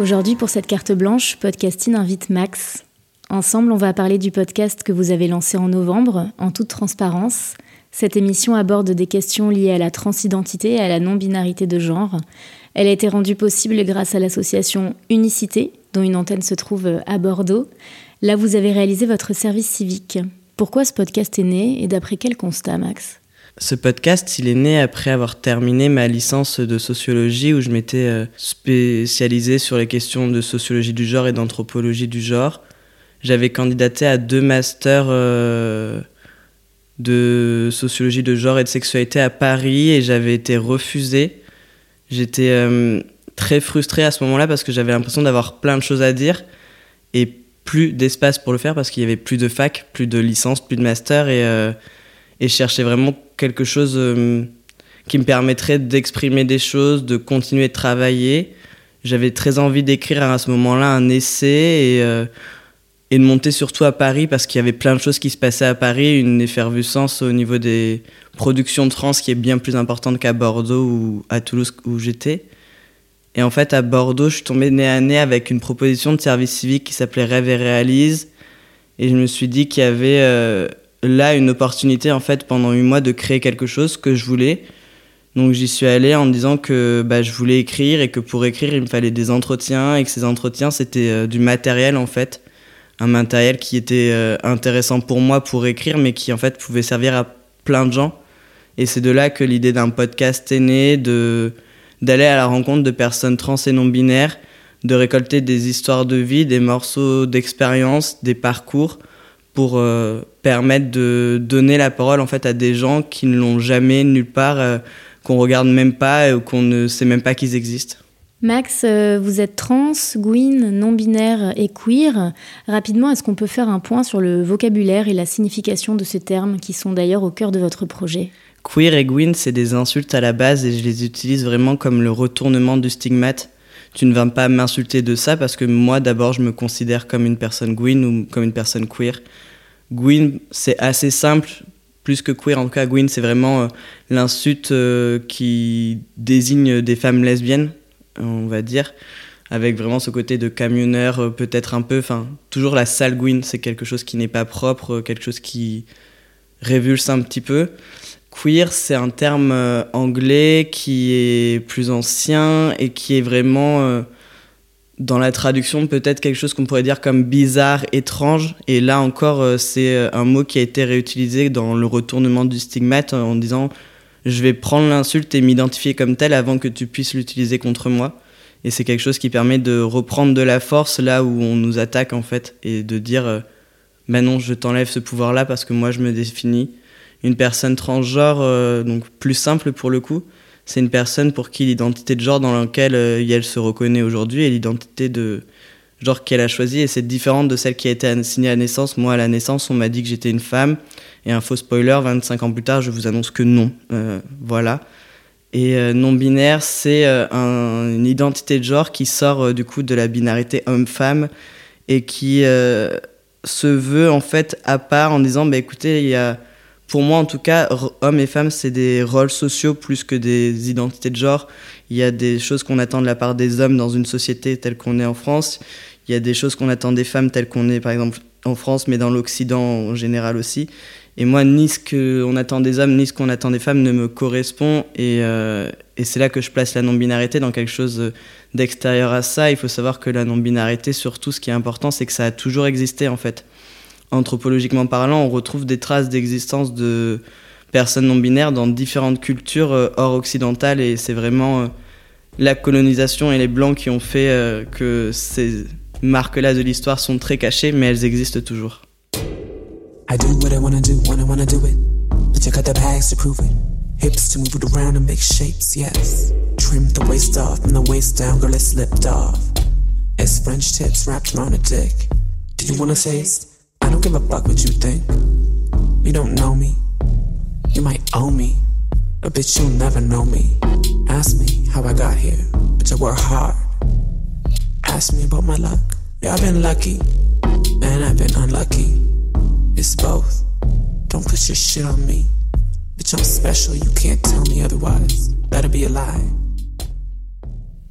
Aujourd'hui, pour cette carte blanche, Podcasting invite Max. Ensemble, on va parler du podcast que vous avez lancé en novembre, en toute transparence. Cette émission aborde des questions liées à la transidentité et à la non-binarité de genre. Elle a été rendue possible grâce à l'association Unicité, dont une antenne se trouve à Bordeaux. Là, vous avez réalisé votre service civique. Pourquoi ce podcast est né et d'après quel constat, Max? Ce podcast, il est né après avoir terminé ma licence de sociologie où je m'étais euh, spécialisé sur les questions de sociologie du genre et d'anthropologie du genre. J'avais candidaté à deux masters euh, de sociologie de genre et de sexualité à Paris et j'avais été refusé. J'étais euh, très frustré à ce moment-là parce que j'avais l'impression d'avoir plein de choses à dire et plus d'espace pour le faire parce qu'il y avait plus de fac, plus de licence, plus de master et je cherchais vraiment quelque chose euh, qui me permettrait d'exprimer des choses, de continuer de travailler. J'avais très envie d'écrire à ce moment-là un essai et, euh, et de monter surtout à Paris parce qu'il y avait plein de choses qui se passaient à Paris, une effervescence au niveau des productions de France qui est bien plus importante qu'à Bordeaux ou à Toulouse où j'étais. Et en fait, à Bordeaux, je suis tombé nez à nez avec une proposition de service civique qui s'appelait Rêve et Réalise. Et je me suis dit qu'il y avait euh, là une opportunité en fait pendant huit mois de créer quelque chose que je voulais. Donc j'y suis allé en me disant que bah, je voulais écrire et que pour écrire il me fallait des entretiens et que ces entretiens c'était euh, du matériel en fait, un matériel qui était euh, intéressant pour moi pour écrire mais qui en fait pouvait servir à plein de gens. Et c'est de là que l'idée d'un podcast est née, de d'aller à la rencontre de personnes trans et non binaires, de récolter des histoires de vie, des morceaux d'expérience, des parcours pour euh, permettre de donner la parole en fait à des gens qui ne l'ont jamais nulle part, euh, qu'on regarde même pas ou qu'on ne sait même pas qu'ils existent. Max, euh, vous êtes trans, gwyn, non-binaire et queer. Rapidement, est-ce qu'on peut faire un point sur le vocabulaire et la signification de ces termes qui sont d'ailleurs au cœur de votre projet? Queer et gwyn, c'est des insultes à la base et je les utilise vraiment comme le retournement du stigmate. Tu ne vas pas m'insulter de ça parce que moi, d'abord, je me considère comme une personne gwyn ou comme une personne queer. Gwyn, c'est assez simple, plus que queer. En tout cas, Gwyn, c'est vraiment euh, l'insulte euh, qui désigne des femmes lesbiennes, on va dire, avec vraiment ce côté de camionneur, euh, peut-être un peu. Enfin, toujours la sale Gwyn, c'est quelque chose qui n'est pas propre, quelque chose qui révulse un petit peu. Queer, c'est un terme anglais qui est plus ancien et qui est vraiment dans la traduction peut-être quelque chose qu'on pourrait dire comme bizarre, étrange. Et là encore, euh, c'est euh, un mot qui a été réutilisé dans le retournement du stigmate en disant je vais prendre l'insulte et m'identifier comme tel avant que tu puisses l'utiliser contre moi. Et c'est quelque chose qui permet de reprendre de la force là où on nous attaque en fait et de dire ben non, je t'enlève ce pouvoir-là parce que moi je me définis. Une personne transgenre, donc plus simple pour le coup, c'est une personne pour qui l'identité de genre dans laquelle euh, elle se reconnaît aujourd'hui est l'identité de genre qu'elle a choisie et c'est différente de celle qui a été assignée à naissance. Moi, à la naissance, on m'a dit que j'étais une femme et un faux spoiler, 25 ans plus tard, je vous annonce que non. Euh, voilà. Et euh, non-binaire, c'est une identité de genre qui sort du coup de la binarité homme-femme et qui se veut en fait à part en disant bah écoutez il y a pour moi en tout cas hommes et femmes c'est des rôles sociaux plus que des identités de genre il y a des choses qu'on attend de la part des hommes dans une société telle qu'on est en France il y a des choses qu'on attend des femmes telles qu'on est par exemple en France mais dans l'Occident en général aussi et moi, ni ce qu'on attend des hommes, ni ce qu'on attend des femmes ne me correspond. Et, euh, et c'est là que je place la non-binarité dans quelque chose d'extérieur à ça. Il faut savoir que la non-binarité, surtout, ce qui est important, c'est que ça a toujours existé, en fait. Anthropologiquement parlant, on retrouve des traces d'existence de personnes non-binaires dans différentes cultures euh, hors occidentales. Et c'est vraiment euh, la colonisation et les blancs qui ont fait que ces marques-là de l'histoire sont très cachées, mais elles existent toujours. I do what I wanna do when I wanna do it. But you cut the bags to prove it. Hips to move it around and make shapes, yes. Trim the waist off from the waist down, girl, it slipped off. It's French tips wrapped around a dick. Do you wanna taste? I don't give a fuck what you think. You don't know me. You might owe me. But bitch, you'll never know me. Ask me how I got here. Bitch, I work hard. Ask me about my luck. Yeah, I've been lucky. And I've been unlucky. It's both. Don't put your shit on me. Bitch, I'm special, you can't tell me otherwise. Better be a lie.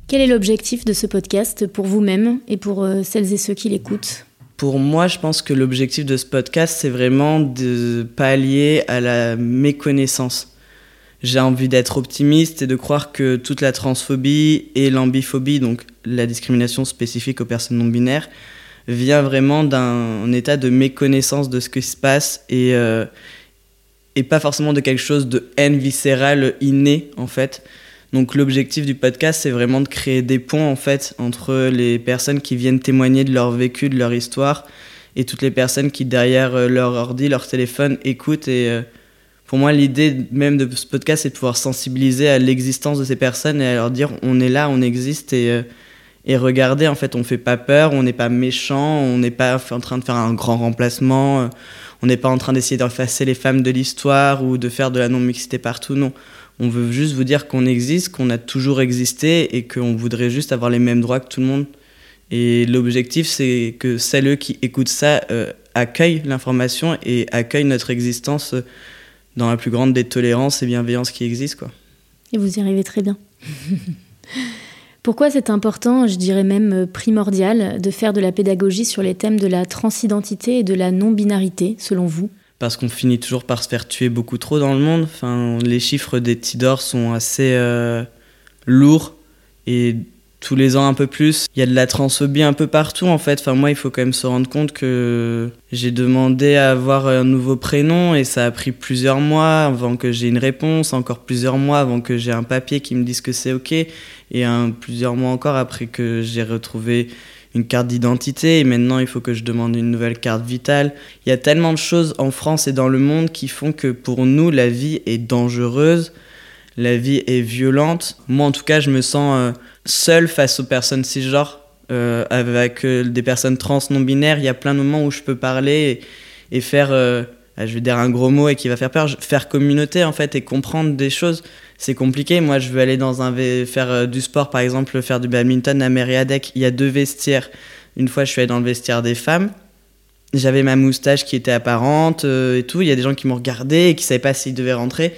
Quel est l'objectif de ce podcast pour vous-même et pour euh, celles et ceux qui l'écoutent? Pour moi, je pense que l'objectif de ce podcast, c'est vraiment de pallier à la méconnaissance. J'ai envie d'être optimiste et de croire que toute la transphobie et l'ambiphobie, donc la discrimination spécifique aux personnes non binaires, vient vraiment d'un état de méconnaissance de ce qui se passe et, euh, pas forcément de quelque chose de haine viscérale innée en fait. Donc l'objectif du podcast, c'est vraiment de créer des ponts en fait entre les personnes qui viennent témoigner de leur vécu, de leur histoire, et toutes les personnes qui derrière euh, leur ordi, leur téléphone écoutent. Et euh, pour moi, l'idée même de ce podcast, c'est de pouvoir sensibiliser à l'existence de ces personnes et à leur dire on est là, on existe et et regardez, en fait, on fait pas peur, on n'est pas méchant, on n'est pas en train de faire un grand remplacement, euh, on n'est pas en train d'essayer d'effacer les femmes de l'histoire ou de faire de la non-mixité partout, non. On veut juste vous dire qu'on existe, qu'on a toujours existé et qu'on voudrait juste avoir les mêmes droits que tout le monde. Et l'objectif, c'est que celles qui écoutent ça euh, accueillent l'information et accueillent notre existence dans la plus grande des tolérances et bienveillances qui existent. Quoi. Et vous y arrivez très bien. Pourquoi c'est important, je dirais même primordial, de faire de la pédagogie sur les thèmes de la transidentité et de la non-binarité, selon vous? Parce qu'on finit toujours par se faire tuer beaucoup trop dans le monde. Enfin, les chiffres des Tidors sont assez euh, lourds et tous les ans un peu plus. Il y a de la transphobie un peu partout en fait. Enfin moi il faut quand même se rendre compte que j'ai demandé à avoir un nouveau prénom et ça a pris plusieurs mois avant que j'ai une réponse, encore plusieurs mois avant que j'ai un papier qui me dise que c'est ok et plusieurs mois encore après que j'ai retrouvé une carte d'identité et maintenant il faut que je demande une nouvelle carte vitale. Il y a tellement de choses en France et dans le monde qui font que pour nous la vie est dangereuse, la vie est violente. Moi en tout cas je me sens... Euh, seul face aux personnes cisgenres. Euh, avec euh, des personnes trans non binaires, il y a plein de moments où je peux parler et, faire, ah, je vais dire un gros mot et qui va faire peur, faire communauté en fait et comprendre des choses. C'est compliqué. Moi, je veux aller dans un faire du sport, par exemple, faire du badminton à Mériadec. Il y a deux vestiaires. Une fois, je suis allé dans le vestiaire des femmes. J'avais ma moustache qui était apparente et tout. Il y a des gens qui m'ont regardé et qui savaient pas s'ils devaient rentrer.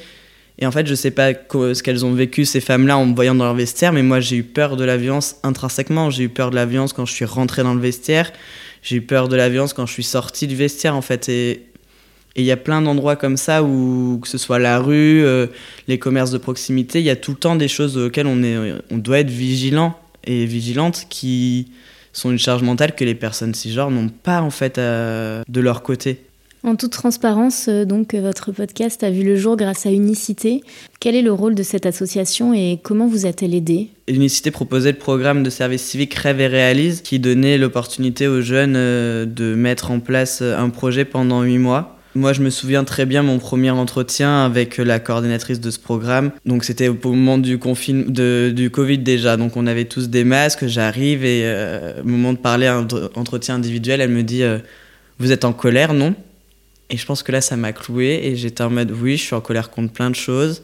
Et en fait, je sais pas ce qu'elles ont vécu, ces femmes-là, en me voyant dans leur vestiaire, mais moi, j'ai eu peur de la violence intrinsèquement. J'ai eu peur de la violence quand je suis rentré dans le vestiaire. J'ai eu peur de la violence quand je suis sorti du vestiaire, en fait. Il y a plein d'endroits comme ça où, que ce soit la rue, euh, les commerces de proximité, il y a tout le temps des choses auxquelles on, est, on doit être vigilant et vigilante qui sont une charge mentale que les personnes cisgenres n'ont pas, en fait, de leur côté. En toute transparence, euh, donc, votre podcast a vu le jour grâce à Unicité. Quel est le rôle de cette association et comment vous a-t-elle aidé Unicité proposait le programme de service civique Rêve et Réalise qui donnait l'opportunité aux jeunes euh, de mettre en place euh, un projet pendant huit mois. Moi, je me souviens très bien mon premier entretien avec la coordinatrice de ce programme. Donc, c'était au moment du, du Covid déjà. Donc, on avait tous des masques. J'arrive et au moment de parler un entretien individuel, elle me dit Vous êtes en colère, non? Et je pense que là, ça m'a cloué et j'étais en mode oui, je suis en colère contre plein de choses.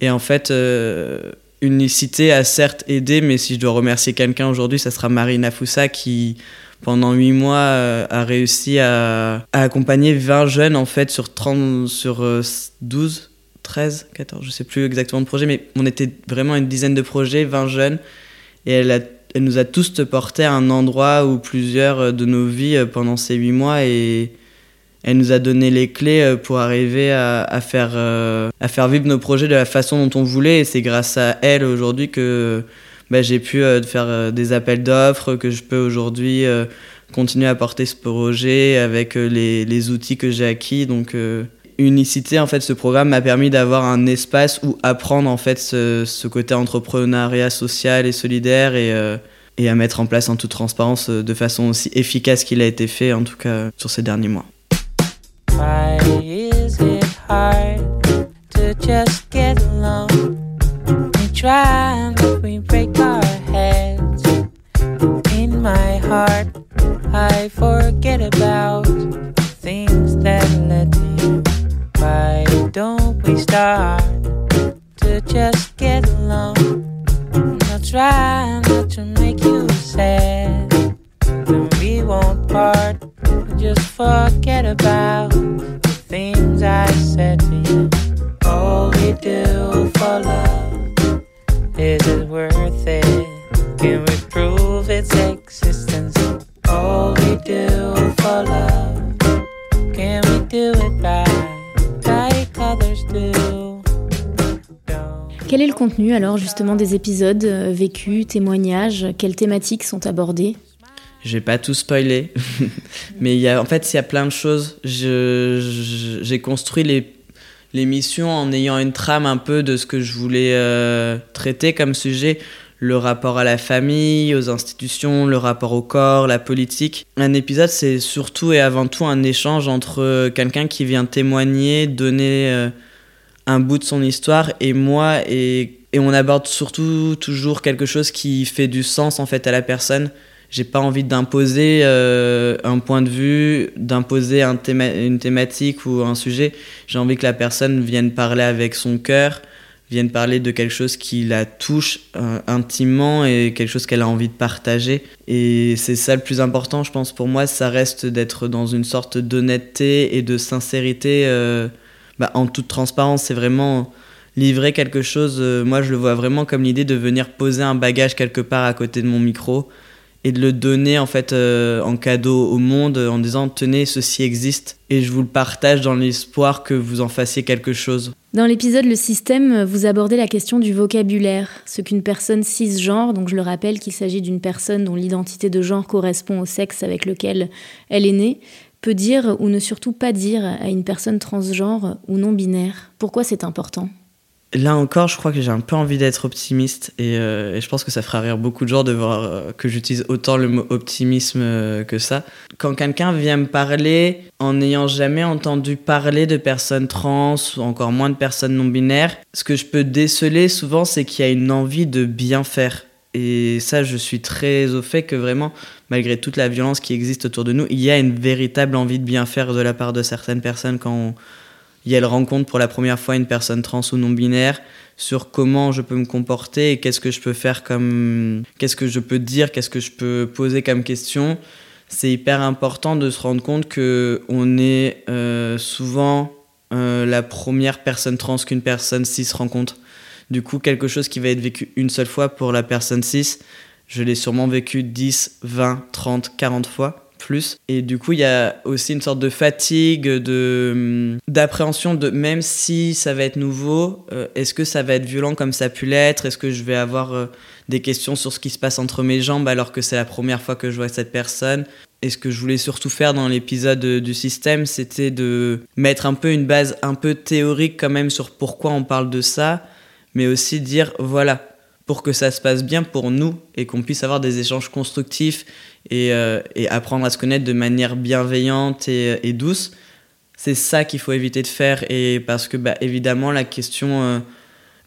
Et en fait, euh, Unicité a certes aidé, mais si je dois remercier quelqu'un aujourd'hui, ça sera Marina Foussa qui, pendant 8 mois, a réussi à, accompagner 20 jeunes en fait sur, 30, sur 12, 13, 14, je sais plus exactement de projets, mais on était vraiment une dizaine de projets, 20 jeunes, et elle, nous a tous porté à un endroit ou plusieurs de nos vies pendant ces 8 mois, et elle nous a donné les clés euh, pour arriver à, faire, euh, à faire vivre nos projets de la façon dont on voulait. Et c'est grâce à elle aujourd'hui que bah, j'ai pu euh, faire des appels d'offres, que je peux aujourd'hui continuer à porter ce projet avec les, les outils que j'ai acquis. Donc, Unicité, en fait, ce programme m'a permis d'avoir un espace où apprendre en fait ce, ce, côté entrepreneuriat social et solidaire et, et à mettre en place en toute transparence de façon aussi efficace qu'il a été fait, en tout cas sur ces derniers mois. Why is it hard to just get along? Try but we break our heads. In my heart, I forget about things that to you. Why don't we start to just get along? I'll try not to make you sad. Then we won't part just forget about the things I said to you. All we do for love, is it worth it? Can we prove its existence? All we do for love, can we do it right, like others do? Quel est le contenu alors justement des épisodes euh, vécus, témoignages? Quelles thématiques sont abordées? Je vais pas tout spoiler, mais il y a, en fait, il y a plein de choses. J'ai construit l'émission en ayant une trame un peu de ce que je voulais euh, traiter comme sujet le rapport à la famille, aux institutions, le rapport au corps, la politique. Un épisode, c'est surtout et avant tout un échange entre quelqu'un qui vient témoigner, donner euh, un bout de son histoire et moi, et on aborde surtout toujours quelque chose qui fait du sens en fait à la personne j'ai pas envie d'imposer euh, un point de vue, d'imposer un une thématique ou un sujet. J'ai envie que la personne vienne parler avec son cœur, vienne parler de quelque chose qui la touche euh, intimement et quelque chose qu'elle a envie de partager. Et c'est ça le plus important, je pense, pour moi, ça reste d'être dans une sorte d'honnêteté et de sincérité euh, bah, en toute transparence. C'est vraiment livrer quelque chose. moi, je le vois vraiment comme l'idée de venir poser un bagage quelque part à côté de mon micro et de le donner en fait euh, en cadeau au monde en disant tenez ceci existe et je vous le partage dans l'espoir que vous en fassiez quelque chose. Dans l'épisode Le système, vous abordez la question du vocabulaire, ce qu'une personne cisgenre, donc je le rappelle qu'il s'agit d'une personne dont l'identité de genre correspond au sexe avec lequel elle est née, peut dire ou ne surtout pas dire à une personne transgenre ou non binaire. Pourquoi c'est important? Là encore, je crois que j'ai un peu envie d'être optimiste euh, et, je pense que ça fera rire beaucoup de gens de voir euh, que j'utilise autant le mot optimisme euh, que ça. Quand quelqu'un vient me parler en n'ayant jamais entendu parler de personnes trans ou encore moins de personnes non binaires, ce que je peux déceler souvent, c'est qu'il y a une envie de bien faire. Et ça, je suis très au fait que vraiment, malgré toute la violence qui existe autour de nous, il y a une véritable envie de bien faire de la part de certaines personnes quand on et elle rencontre pour la première fois une personne trans ou non binaire sur comment je peux me comporter et qu'est-ce que je peux faire comme qu'est-ce que je peux dire qu'est-ce que je peux poser comme question. C'est hyper important de se rendre compte que on est euh, souvent euh, la première personne trans qu'une personne cis rencontre. Du coup quelque chose qui va être vécu une seule fois pour la personne cis je l'ai sûrement vécu 10 20 30 40 fois plus. Et du coup, il y a aussi une sorte de fatigue, de hum, d'appréhension de même si ça va être nouveau, euh, est-ce que ça va être violent comme ça a pu l'être? Est-ce que je vais avoir euh, des questions sur ce qui se passe entre mes jambes alors que c'est la première fois que je vois cette personne? Et ce que je voulais surtout faire dans l'épisode du système, c'était de mettre un peu une base un peu théorique quand même sur pourquoi on parle de ça, mais aussi dire voilà, pour que ça se passe bien pour nous et qu'on puisse avoir des échanges constructifs euh, et, apprendre à se connaître de manière bienveillante et, douce. C'est ça qu'il faut éviter de faire et parce que bah, évidemment la question euh,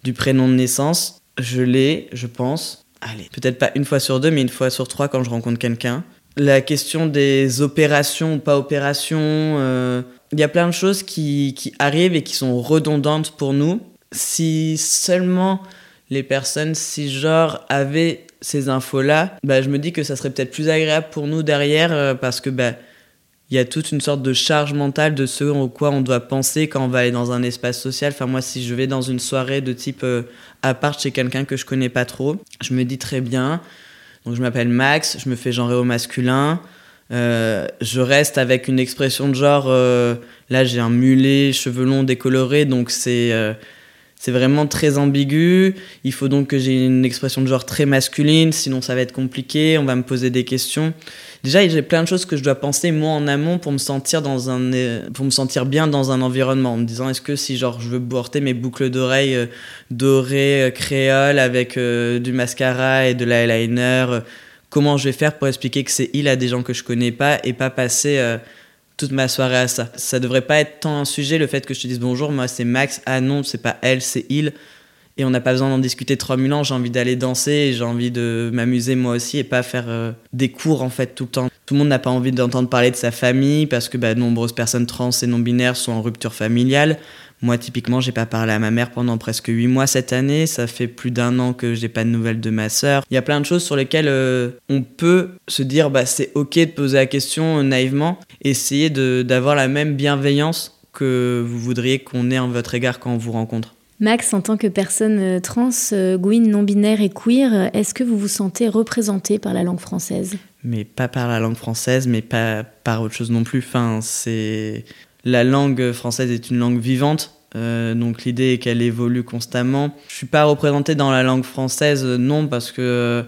du prénom de naissance, je l'ai, je pense, allez, peut-être pas une fois sur deux, mais une fois sur trois quand je rencontre quelqu'un. La question des opérations ou pas opérations, euh, il y a plein de choses qui, qui arrivent et qui sont redondantes pour nous. Si seulement les personnes cisgenres avaient ces infos-là, bah, je me dis que ça serait peut-être plus agréable pour nous derrière euh, parce que bah, il y a toute une sorte de charge mentale de ce au quoi on doit penser quand on va aller dans un espace social. Enfin, moi, si je vais dans une soirée de type euh, à part chez quelqu'un que je connais pas trop, je me dis très bien. Donc, je m'appelle Max, je me fais genrer au masculin. Euh, je reste avec une expression de genre. Euh, là, j'ai un mulet, cheveux longs, décolorés, donc c'est c'est vraiment très ambigu. Il faut donc que j'ai une expression de genre très masculine, sinon ça va être compliqué. On va me poser des questions. Déjà, j'ai plein de choses que je dois penser moi en amont pour me sentir dans un, pour me sentir bien dans un environnement. En me disant, est-ce que si genre je veux porter mes boucles d'oreilles euh, dorées, euh, créoles avec euh, du mascara et de l'eyeliner, comment je vais faire pour expliquer que c'est il à des gens que je connais pas et pas passer toute ma soirée à ça. Ça devrait pas être tant un sujet le fait que je te dise bonjour, moi c'est Max, ah non, c'est pas elle, c'est il. Et on n'a pas besoin d'en discuter 3000 ans, j'ai envie d'aller danser, j'ai envie de m'amuser moi aussi et pas faire euh, des cours en fait tout le temps. Tout le monde n'a pas envie d'entendre parler de sa famille parce que bah, de nombreuses personnes trans et non binaires sont en rupture familiale. Moi, typiquement, j'ai pas parlé à ma mère pendant presque huit mois cette année. Ça fait plus d'un an que j'ai pas de nouvelles de ma sœur. Il y a plein de choses sur lesquelles euh, on peut se dire, bah, c'est ok de poser la question euh, naïvement, essayer d'avoir la même bienveillance que vous voudriez qu'on ait en votre égard quand on vous rencontre. Max, en tant que personne euh, trans, gouine, non-binaire et queer, est-ce que vous vous sentez représenté par la langue française? Mais pas par la langue française, mais pas par autre chose non plus. Enfin, c'est la langue française est une langue vivante, euh, donc l'idée est qu'elle évolue constamment. Je suis pas représenté dans la langue française, euh, non, parce que euh,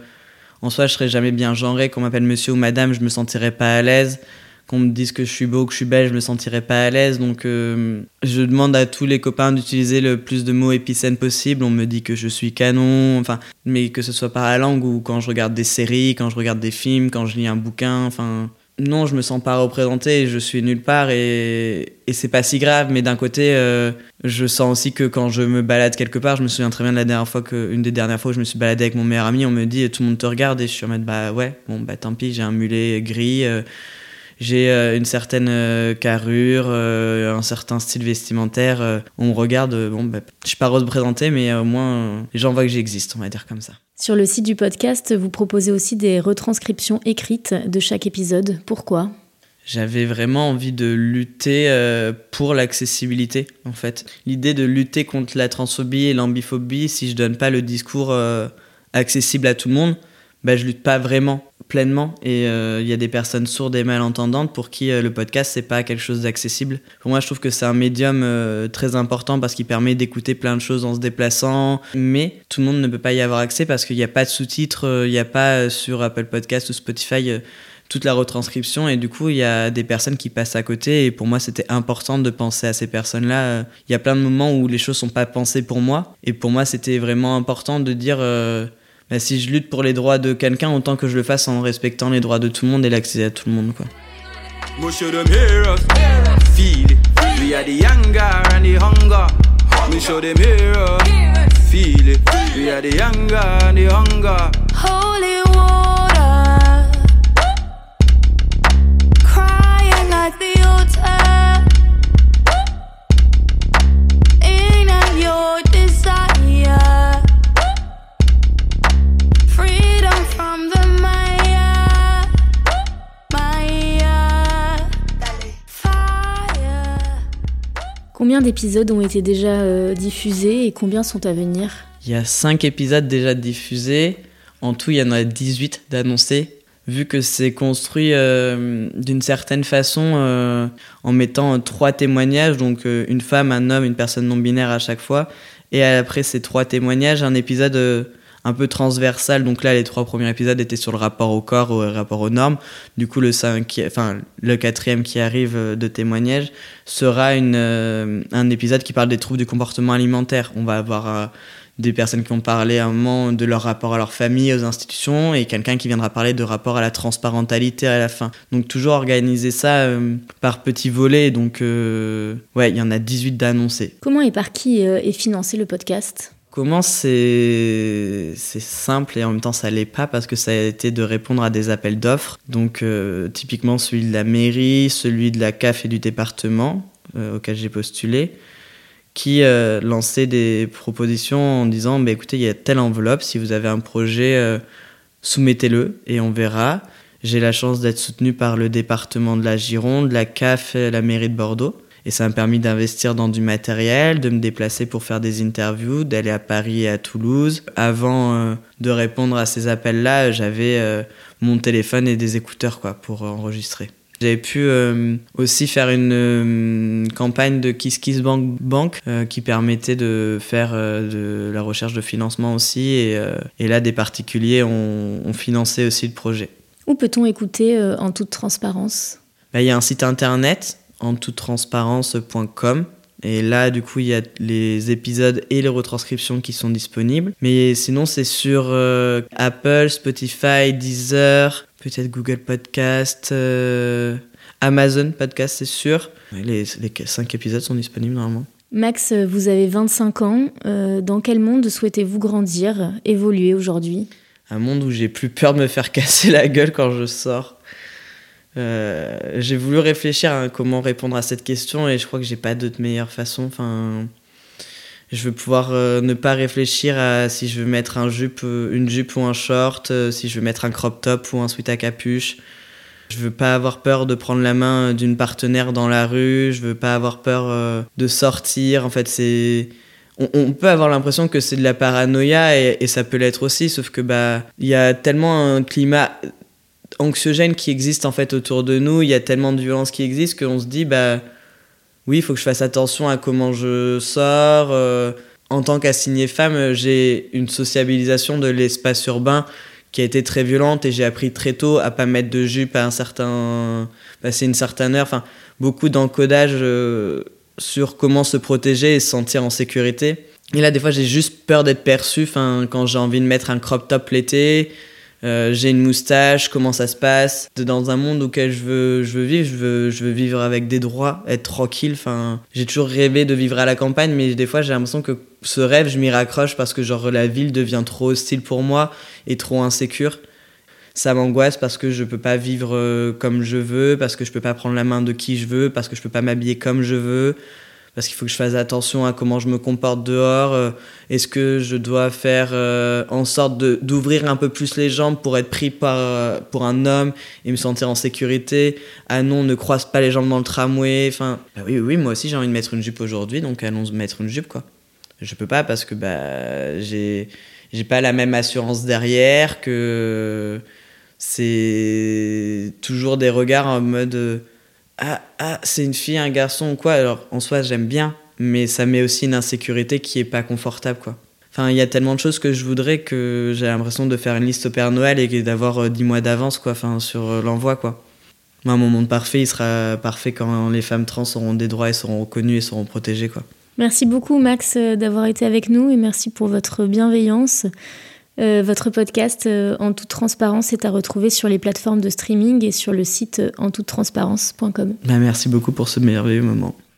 en soi je serais jamais bien genré. Qu'on m'appelle monsieur ou madame, je me sentirais pas à l'aise. Qu'on me dise que je suis beau, que je suis belle, je me sentirais pas à l'aise. Donc je demande à tous les copains d'utiliser le plus de mots épicènes possible. On me dit que je suis canon, enfin, mais que ce soit par la langue ou quand je regarde des séries, quand je regarde des films, quand je lis un bouquin, enfin non, je me sens pas représenté, je suis nulle part et, c'est pas si grave. Mais d'un côté, euh, je sens aussi que quand je me balade quelque part, je me souviens très bien de la dernière fois que, une des dernières fois où je me suis baladé avec mon meilleur ami, on me dit tout le monde te regarde et je suis en mode bah ouais, bon bah tant pis, j'ai un mulet gris. Euh, j'ai euh, une certaine carrure, un certain style vestimentaire. on me regarde, bon, bah, je suis pas représenté, mais au moins les gens voient que j'existe, on va dire comme ça. Sur le site du podcast, vous proposez aussi des retranscriptions écrites de chaque épisode. Pourquoi? J'avais vraiment envie de lutter pour l'accessibilité, en fait. L'idée de lutter contre la transphobie et l'ambiphobie, si je donne pas le discours accessible à tout le monde, bah, je lutte pas vraiment pleinement. Et il euh, y a des personnes sourdes et malentendantes pour qui euh, le podcast c'est pas quelque chose d'accessible. Pour moi je trouve que c'est un médium euh, très important parce qu'il permet d'écouter plein de choses en se déplaçant. Mais tout le monde ne peut pas y avoir accès parce qu'il n'y a pas de sous-titres, il n'y a pas sur Apple Podcast ou Spotify toute la retranscription. Et du coup il y a des personnes qui passent à côté. Et pour moi c'était important de penser à ces personnes là il y a plein de moments où les choses sont pas pensées pour moi. Et pour moi c'était vraiment important de dire bah, si je lutte pour les droits de quelqu'un, autant que je le fasse en respectant les droits de tout le monde et l'accès à tout le monde. Quoi. Combien d'épisodes ont été déjà euh, diffusés et combien sont à venir? Il y a 5 épisodes déjà diffusés. En tout, il y en a 18 d'annoncés. Vu que c'est construit euh, d'une certaine façon euh, en mettant trois témoignages, donc une femme, un homme, une personne non binaire à chaque fois. Et après ces trois témoignages, un épisode un peu transversal. Donc là, les trois premiers épisodes étaient sur le rapport au corps, au rapport aux normes. Du coup, le, enfin, le quatrième qui arrive euh, de témoignage sera une, euh, un épisode qui parle des troubles du comportement alimentaire. On va avoir euh, des personnes qui vont parler à un moment de leur rapport à leur famille, aux institutions, et quelqu'un qui viendra parler de rapport à la transparentalité à la fin. Donc toujours organiser ça par petits volets. Donc ouais, il y en a 18 d'annoncés. Comment et par qui est financé le podcast? Comment c'est simple et en même temps ça l'est pas parce que ça a été de répondre à des appels d'offres. Donc euh, typiquement celui de la mairie, celui de la CAF et du département euh, auquel j'ai postulé, qui euh, lançaient des propositions en disant bah, écoutez il y a telle enveloppe si vous avez un projet soumettez-le et on verra. J'ai la chance d'être soutenu par le département de la Gironde, la CAF et la mairie de Bordeaux. Et ça m'a permis d'investir dans du matériel, de me déplacer pour faire des interviews, d'aller à Paris et à Toulouse. Avant euh, de répondre à ces appels-là, j'avais euh, mon téléphone et des écouteurs quoi, pour enregistrer. J'avais pu euh, aussi faire une campagne de Kiss Kiss Bank Bank qui permettait de faire de la recherche de financement aussi. Et, et là, des particuliers ont, ont, financé aussi le projet. Où peut-on écouter en toute transparence? Bah, Il y a un site internet en toute transparence.com. Et là, du coup, il y a les épisodes et les retranscriptions qui sont disponibles. Mais sinon, c'est sur euh, Apple, Spotify, Deezer, peut-être Google Podcast, euh, Amazon Podcast, c'est sûr. Les, les cinq épisodes sont disponibles normalement. Max, vous avez 25 ans. Euh, dans quel monde souhaitez-vous grandir, évoluer aujourd'hui? Un monde où j'ai plus peur de me faire casser la gueule quand je sors. Euh, j'ai voulu réfléchir à comment répondre à cette question et je crois que j'ai pas d'autre meilleure façon. Enfin, je veux pouvoir euh, ne pas réfléchir à si je veux mettre un jupe, euh, une jupe ou un short, si je veux mettre un crop top ou un sweat à capuche. Je veux pas avoir peur de prendre la main d'une partenaire dans la rue. Je veux pas avoir peur de sortir. En fait, c'est on, peut avoir l'impression que c'est de la paranoïa et, et ça peut l'être aussi, sauf que bah il y a tellement un climat anxiogène qui existe en fait autour de nous, il y a tellement de violence qui existe qu'on se dit bah oui, il faut que je fasse attention à comment je sors. Euh, en tant qu'assignée femme, j'ai une sociabilisation de l'espace urbain qui a été très violente et j'ai appris très tôt à pas mettre de jupe à un certain passer une certaine heure. Enfin, beaucoup d'encodage euh, sur comment se protéger et se sentir en sécurité. Et là, des fois, j'ai juste peur d'être perçu. Enfin, quand j'ai envie de mettre un crop top l'été, euh, j'ai une moustache, comment ça se passe? Dans un monde auquel je veux, je veux vivre, je veux, je veux vivre avec des droits, être tranquille. Enfin, j'ai toujours rêvé de vivre à la campagne, mais des fois j'ai l'impression que ce rêve, je m'y raccroche parce que genre la ville devient trop hostile pour moi et trop insécure. Ça m'angoisse parce que je peux pas vivre euh, comme je veux, parce que je peux pas prendre la main de qui je veux, parce que je peux pas m'habiller comme je veux parce qu'il faut que je fasse attention à comment je me comporte dehors. Euh, est-ce que je dois faire euh, en sorte d'ouvrir un peu plus les jambes pour être pris par, euh, pour un homme et me sentir en sécurité? Ah non, ne croise pas les jambes dans le tramway. Enfin, bah oui, oui, moi aussi j'ai envie de mettre une jupe aujourd'hui, donc allons mettre une jupe, quoi. Je peux pas parce que bah, j'ai pas la même assurance derrière, que c'est toujours des regards en mode ah, ah c'est une fille, un garçon ou quoi? Alors en soi, j'aime bien, mais ça met aussi une insécurité qui est pas confortable, quoi. Enfin, il y a tellement de choses que je voudrais que j'ai l'impression de faire une liste au Père Noël et d'avoir 10 euh, mois d'avance, quoi, enfin, sur euh, l'envoi, quoi. Moi, mon monde parfait, il sera parfait quand les femmes trans auront des droits et seront reconnues et seront protégées, quoi. Merci beaucoup, Max, euh, d'avoir été avec nous et merci pour votre bienveillance. Euh, votre podcast euh, En toute transparence est à retrouver sur les plateformes de streaming et sur le site euh, entoutretransparence.com. Bah, merci beaucoup pour ce merveilleux moment.